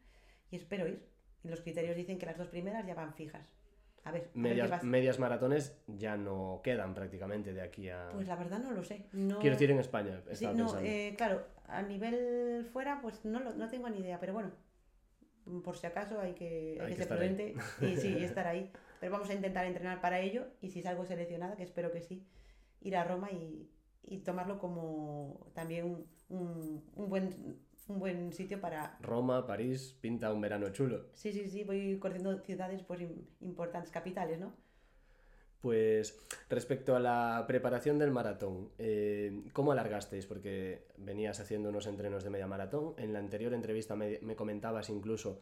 S3: Y espero ir. Y los criterios dicen que las dos primeras ya van fijas. A ver, a
S2: Medias, medias maratones ya no quedan prácticamente de aquí a...
S3: Pues la verdad no lo sé. No...
S2: Quiero decir en España,
S3: Sí, no, eh, claro, a nivel fuera, pues no, lo- no tengo ni idea, pero bueno, por si acaso hay que, hay
S2: Hay
S3: que
S2: que
S3: ser prudente y sí, y estar ahí. Pero vamos a intentar entrenar para ello y si salgo seleccionada, que espero que sí, ir a Roma y, y tomarlo como también un, un- un buen, un buen sitio para...
S2: Roma, París, pinta un verano chulo.
S3: Sí, sí, sí, voy corriendo ciudades pues im- importantes, capitales, ¿no?
S2: Pues respecto a la preparación del maratón, eh, ¿cómo alargasteis? Porque venías haciendo unos entrenos de media maratón. En la anterior entrevista me, me comentabas incluso,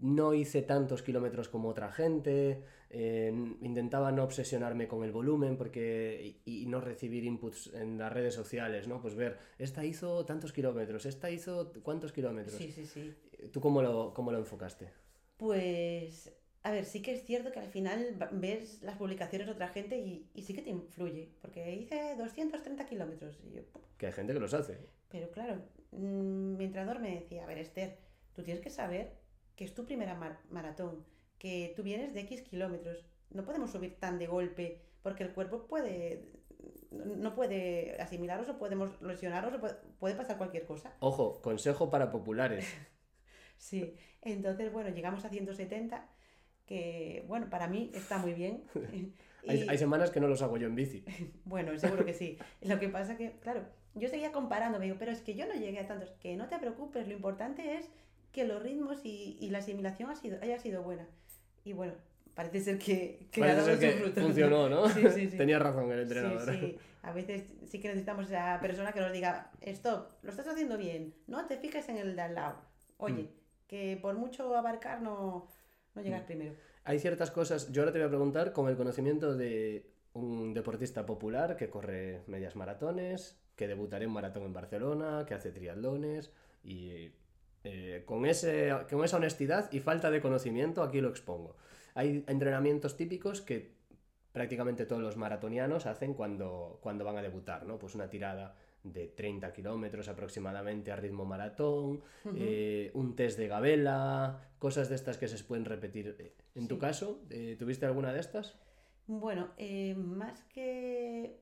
S2: no hice tantos kilómetros como otra gente, eh, intentaba no obsesionarme con el volumen porque, y, y no recibir inputs en las redes sociales, ¿no? Pues ver, esta hizo tantos kilómetros, esta hizo cuántos kilómetros.
S3: Sí, sí, sí.
S2: ¿Tú cómo lo, cómo lo enfocaste?
S3: Pues, a ver, sí que es cierto que al final ves las publicaciones de otra gente y, y sí que te influye, porque hice 230 kilómetros. Y yo.
S2: Que hay gente que los hace.
S3: pero claro, mm, mi entrenador me decía, a ver, Esther, tú tienes que saber que es tu primera mar- maratón, que tú vienes de X kilómetros, no podemos subir tan de golpe, porque el cuerpo puede, no puede asimilaros o podemos lesionaros o puede, puede pasar cualquier cosa.
S2: Ojo, consejo para populares.
S3: Sí, entonces, bueno, llegamos a 170, que, bueno, para mí está muy bien.
S2: Hay semanas que no los hago yo en bici.
S3: Bueno, seguro que sí. Lo que pasa que, claro, yo seguía comparando, me digo, pero es que yo no llegué a tantos. Que no te preocupes, lo importante es que los ritmos y, y la asimilación ha sido, haya sido buena. Y bueno, parece ser que, que
S2: Parece ser que funcionó, ¿no?
S3: Sí, sí, sí.
S2: Tenía razón el entrenador.
S3: sí. A veces sí que necesitamos esa persona que nos diga, stop, lo estás haciendo bien, no te fijes en el de al lado. Oye,
S2: Mm.
S3: que por mucho abarcar no, no llegas primero.
S2: Hay ciertas cosas. Yo ahora te voy a preguntar con el conocimiento de un deportista popular que corre medias maratones, que debutará en maratón en Barcelona, que hace triatlones y eh, con, ese, con esa honestidad y falta de conocimiento aquí lo expongo. Hay entrenamientos típicos que prácticamente todos los maratonianos hacen cuando, cuando van a debutar, ¿no? Pues una tirada de 30 kilómetros aproximadamente a ritmo maratón, eh, un test de gabela, cosas de estas que se pueden repetir. Eh, En tu caso, eh, ¿tuviste alguna de estas?
S3: Bueno, eh, más que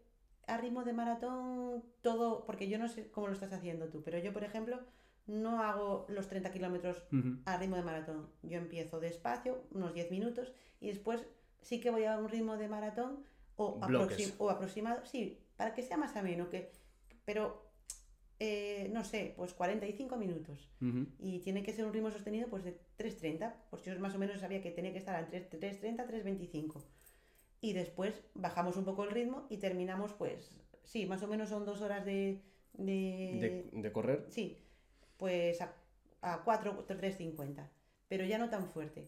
S3: a ritmo de maratón, todo, porque yo no sé cómo lo estás haciendo tú, pero yo, por ejemplo, no hago los 30 kilómetros a ritmo de maratón. Yo empiezo despacio, unos 10 minutos, y después sí que voy a un ritmo de maratón o, aproximado, sí, para que sea más ameno, que, pero eh, no sé, pues 45 minutos.
S2: Ujú.
S3: Y tiene que ser un ritmo sostenido pues de 3.30, pues yo más o menos sabía que tenía que estar entre 3.30 3.25. Y después bajamos un poco el ritmo y terminamos pues, sí, más o menos son dos horas de... de-
S2: De, de correr.
S3: Sí, pues a, a 4, 3.50, pero ya no tan fuerte.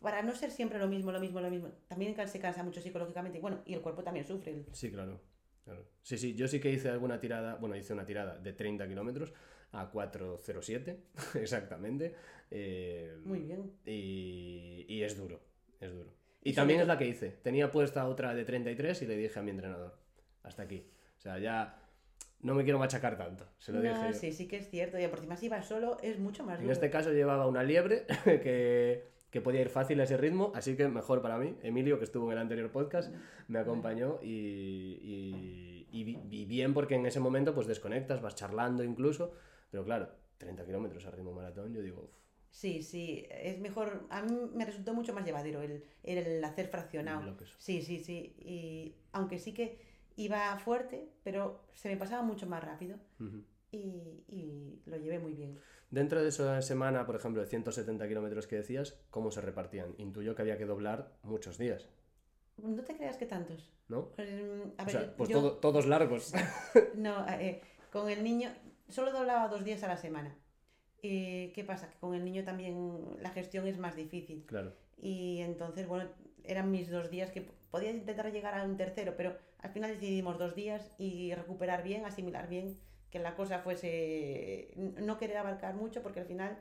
S3: Para no ser siempre lo mismo, lo mismo, lo mismo. También se cansa mucho psicológicamente. Bueno, y el cuerpo también sufre. el-
S2: Sí, claro. claro. Sí, sí, yo sí que hice alguna tirada, bueno, hice una tirada de 30 kilómetros a 4.07, exactamente. eh,
S3: Muy bien.
S2: Y, y es duro, es duro.
S3: Y
S2: Y también es la que hice. Tenía puesta otra de 33 y le dije a mi entrenador, hasta aquí. O sea, ya no me quiero machacar tanto, se lo
S3: No,
S2: dije yo.
S3: sí, sí que es cierto. Y por encima si vas solo es mucho más
S2: En
S3: duro.
S2: este caso llevaba una liebre que, que podía ir fácil a ese ritmo, así que mejor para mí. Emilio, que estuvo en el anterior podcast, me acompañó y, y- y y bien porque en ese momento pues desconectas, vas charlando incluso, pero claro, 30 kilómetros a ritmo maratón, yo digo, uf,
S3: Sí, sí, es mejor. A mí me resultó mucho más llevadero el, el hacer fraccionado. Sí, sí, sí. Y aunque sí que iba fuerte, pero se me pasaba mucho más rápido
S2: Ujú.
S3: y, y lo llevé muy bien.
S2: Dentro de esa semana, por ejemplo, de 170 kilómetros que decías, ¿cómo se repartían? Intuyo que había que doblar muchos días,
S3: No te creas que tantos.
S2: ¿no?
S3: Pues, a
S2: O
S3: ver,
S2: sea, pues
S3: yo-
S2: todo- todos largos.
S3: No, eh, con el niño solo doblaba dos días a la semana. Eh, ¿Qué pasa? Que con el niño también la gestión es más difícil.
S2: claro.
S3: Y entonces, bueno, eran mis dos días que podía intentar llegar a un tercero, pero al final decidimos dos días y recuperar bien, asimilar bien, que la cosa fuese, no querer abarcar mucho porque al final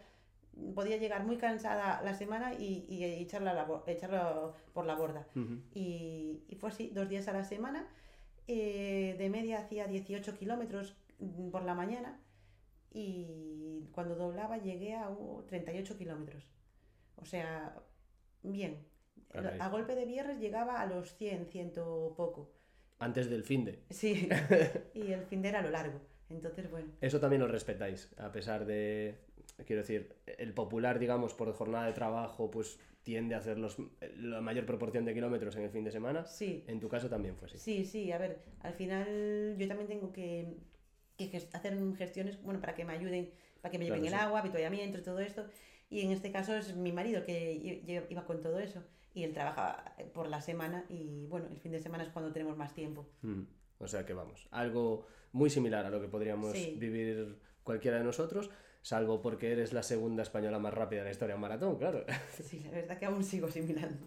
S3: podía llegar muy cansada la semana y, y echarla, la echarla por la borda. Y, y fue así, dos días a la semana. eh, de media hacía 18 kilómetros mm, por la mañana y cuando doblaba llegué a uh, 38 kilómetros. O sea, bien.
S2: Caray.
S3: A golpe de viernes llegaba a los 100, ciento poco.
S2: Antes del fin de.
S3: Sí, y el fin de era lo largo. Entonces, bueno,
S2: Eso también lo respetáis, a pesar de... quiero decir, el popular, digamos, por jornada de trabajo, pues tiende a hacer los, la mayor proporción de kilómetros en el fin de semana.
S3: Sí.
S2: En tu caso también fue así.
S3: Sí, sí, a ver, al final yo también tengo que, que hacer gestiones, bueno, para que me ayuden, para que me lleven el agua, habituallamiento y todo esto. Y en este caso es mi marido que iba con todo eso. Y él trabaja por la semana y bueno, el fin de semana es cuando tenemos más tiempo.
S2: Mm. O sea que vamos, algo muy similar a lo que podríamos vivir cualquiera de nosotros, salvo porque eres la segunda española más rápida en la historia en maratón, claro.
S3: Sí, la verdad que aún sigo asimilando.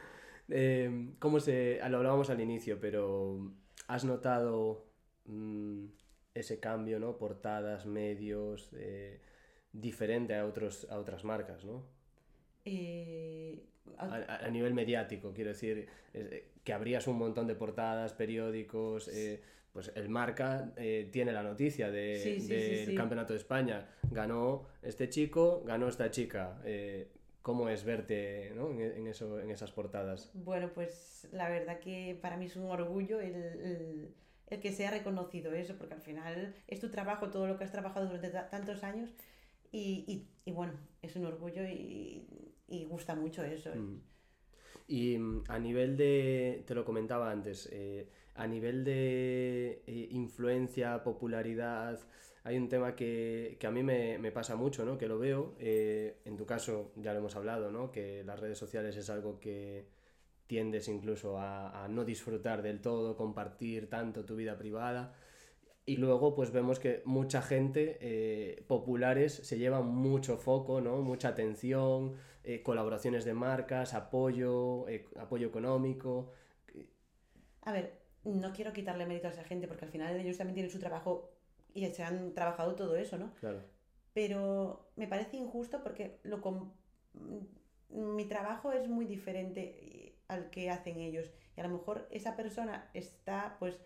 S2: eh, ¿Cómo se...? Lo hablábamos al inicio, pero ¿has notado mm, ese cambio, ¿no? Portadas, medios, eh, diferente a, otros, a otras marcas, ¿no?
S3: Eh,
S2: a, nivel mediático, quiero decir, eh, que abrías un montón de portadas, periódicos, eh, pues el Marca eh, tiene la noticia del de, Campeonato de España, ganó este chico, ganó esta chica. ¿Cómo es verte en, eso, en esas portadas?
S3: Bueno, pues la verdad que para mí es un orgullo el, el, que sea reconocido eso, porque al final es tu trabajo, todo lo que has trabajado durante tantos años y, y, y bueno, es un orgullo y y gusta mucho eso. ¿eh? Mm.
S2: Y mm, a nivel de, te lo comentaba antes, eh, a nivel de eh, influencia, popularidad, hay un tema que, a mí me, pasa mucho, ¿no? Que lo veo, en tu caso ya lo hemos hablado, ¿no? Que las redes sociales es algo que tiendes incluso a, a no disfrutar del todo, compartir tanto tu vida privada. Y luego pues vemos que mucha gente, populares, se llevan mucho foco, ¿no? Mucha atención, eh, colaboraciones de marcas, apoyo, eh, apoyo económico.
S3: A ver, no quiero quitarle mérito a esa gente porque al final ellos también tienen su trabajo y se han trabajado todo eso, ¿no?
S2: Claro.
S3: Pero me parece injusto porque lo mi trabajo es muy diferente al que hacen ellos. Y a lo mejor esa persona está pues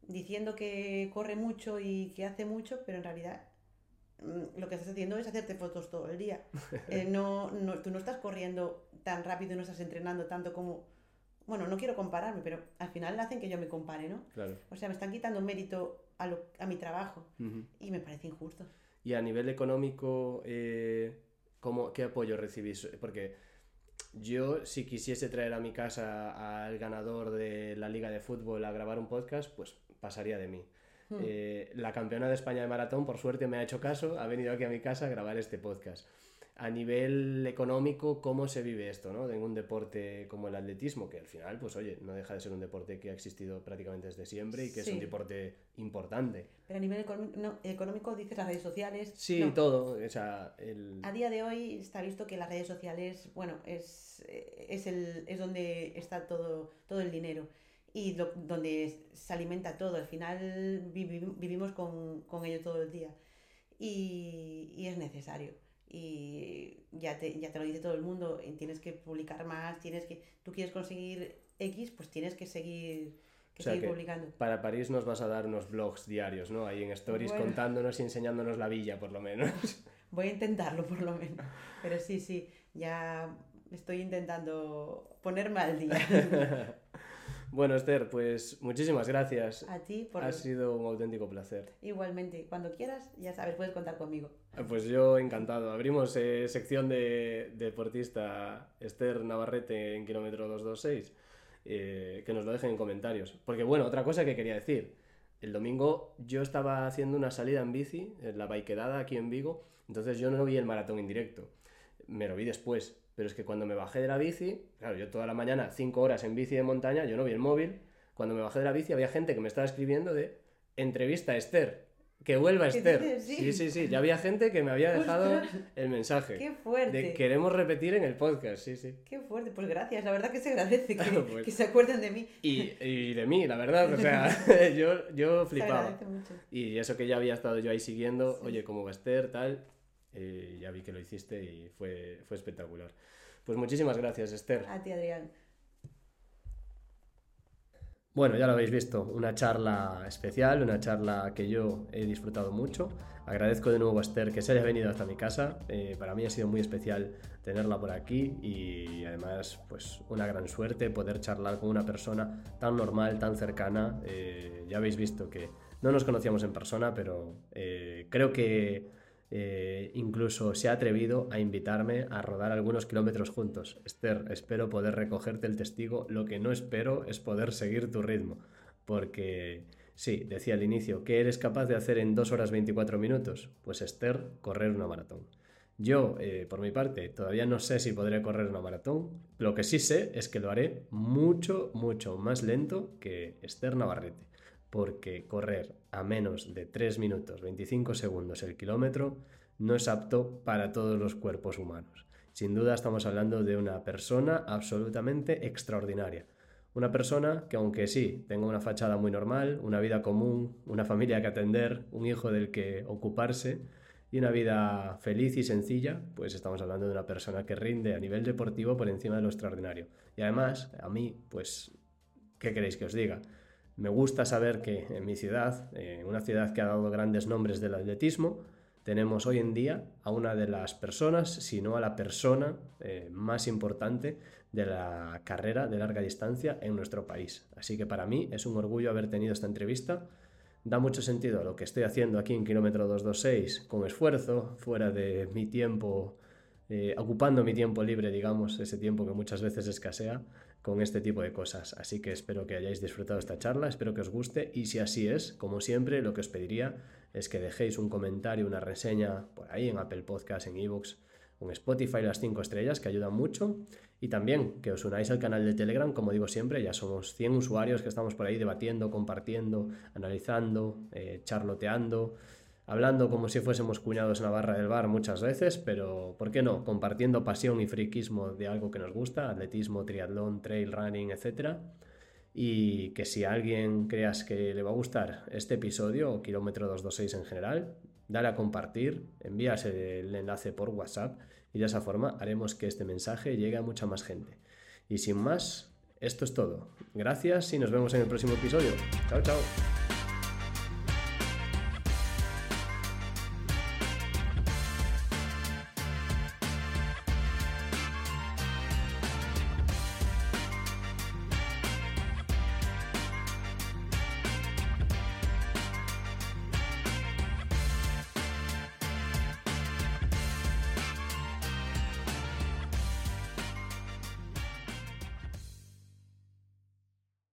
S3: diciendo que corre mucho y que hace mucho, pero en realidad lo que estás haciendo es hacerte fotos todo el día. Eh, no, no, tú no estás corriendo tan rápido y no estás entrenando tanto como... Bueno, no quiero compararme, pero al final hacen que yo me compare, ¿no?
S2: Claro.
S3: O sea, me están quitando mérito a, lo, a mi trabajo y me parece injusto.
S2: Y a nivel económico, eh, ¿cómo, ¿qué apoyo recibís? Porque yo, si quisiese traer a mi casa al ganador de la liga de fútbol a grabar un podcast, pues pasaría de mí. Hmm. Eh, la campeona de España de maratón, por suerte, me ha hecho caso, ha venido aquí a mi casa a grabar este podcast. A nivel económico, ¿cómo se vive esto, no? En un deporte como el atletismo, que al final, pues oye, no deja de ser un deporte que ha existido prácticamente desde siempre y que es un deporte importante.
S3: Pero a nivel económico, dices las redes sociales.
S2: Sí, todo. O sea, el...
S3: A día de hoy está visto que las redes sociales, bueno, es, es, el, es donde está todo, todo el dinero y donde se alimenta todo. Al final vivimos con, con, ello todo el día y, y, es necesario. Y ya te, ya te lo dice todo el mundo, tienes que publicar más, tienes que, tú quieres conseguir X, pues tienes que seguir, que seguir publicando.
S2: Para París nos vas a dar unos blogs diarios, ¿no? Ahí en stories contándonos y enseñándonos la villa, por lo menos.
S3: Voy a intentarlo, por lo menos. Pero sí, sí, ya estoy intentando ponerme al día.
S2: Bueno, Esther, pues muchísimas gracias.
S3: A ti por...
S2: Ha sido un auténtico placer.
S3: Igualmente, cuando quieras, ya sabes, puedes contar conmigo.
S2: Ah, pues yo encantado. Abrimos eh, sección de, deportista Esther Navarrete en kilómetro 226. Eh, que nos lo dejen en comentarios. Porque bueno, otra cosa que quería decir. El domingo yo estaba haciendo una salida en bici, en la baiquedada aquí en Vigo, entonces yo no vi el maratón en directo. Me lo vi después. Pero es que cuando me bajé de la bici, claro, yo toda la mañana, cinco horas en bici de montaña, yo no vi el móvil. Cuando me bajé de la bici había gente que me estaba escribiendo de entrevista a Esther, que vuelva Esther. Sí, sí, sí, ya había gente que me había dejado el mensaje.
S3: Qué fuerte.
S2: De queremos repetir en el podcast, sí, sí.
S3: Qué fuerte, pues gracias, la verdad que se agradece que, pues que se acuerden de mí.
S2: Y, y, de mí, la verdad, o sea, yo, yo flipaba. mucho. Y eso que ya había estado yo ahí siguiendo, oye, cómo va Esther, tal, eh, ya vi que lo hiciste y fue, fue espectacular. Pues muchísimas gracias, Esther.
S3: A ti, Adrián.
S2: Bueno, ya lo habéis visto, una charla especial, una charla que yo he disfrutado mucho. Agradezco de nuevo a Esther que se haya venido hasta mi casa. Eh, para mí ha sido muy especial tenerla por aquí y además, pues una gran suerte poder charlar con una persona tan normal, tan cercana. Eh, ya habéis visto que no nos conocíamos en persona, pero creo que eh, incluso se ha atrevido a invitarme a rodar algunos kilómetros juntos. Esther, espero poder recogerte el testigo. Lo que no espero es poder seguir tu ritmo. Porque, sí, decía al inicio, ¿qué eres capaz de hacer en 2 horas 24 minutos? Pues Esther, correr una maratón. Yo, eh, por mi parte, todavía no sé si podré correr una maratón. Lo que sí sé es que lo haré mucho, mucho más lento que Esther Navarrete porque correr a menos de 3 minutos 25 segundos el kilómetro no es apto para todos los cuerpos humanos. Sin duda estamos hablando de una persona absolutamente extraordinaria. Una persona que aunque sí tenga una fachada muy normal, una vida común, una familia que atender, un hijo del que ocuparse y una vida feliz y sencilla, pues estamos hablando de una persona que rinde a nivel deportivo por encima de lo extraordinario. Y además, a mí, pues, ¿qué queréis que os diga? Me gusta saber que en mi ciudad, en una ciudad que ha dado grandes nombres del atletismo, tenemos hoy en día a una de las personas, si no a la persona eh, más importante de la carrera de larga distancia en nuestro país. Así que para mí es un orgullo haber tenido esta entrevista. Da mucho sentido a lo que estoy haciendo aquí en kilómetro 226 con esfuerzo, fuera de mi tiempo, eh, ocupando mi tiempo libre, digamos, ese tiempo que muchas veces escasea con este tipo de cosas. Así que espero que hayáis disfrutado esta charla, espero que os guste y si así es, como siempre, lo que os pediría es que dejéis un comentario, una reseña por ahí en Apple Podcast, en Evox, en Spotify las 5 estrellas que ayudan mucho y también que os unáis al canal de Telegram, como digo siempre, ya somos 100 usuarios que estamos por ahí debatiendo, compartiendo, analizando, eh, charloteando hablando como si fuésemos cuñados en la barra del bar muchas veces, pero ¿por qué no? Compartiendo pasión y friquismo de algo que nos gusta, atletismo, triatlón, trail running, etc. Y que si a alguien creas que le va a gustar este episodio o kilómetro 226 en general, dale a compartir, envías el enlace por WhatsApp y de esa forma haremos que este mensaje llegue a mucha más gente. Y sin más, esto es todo. Gracias y nos vemos en el próximo episodio. Chao, chao.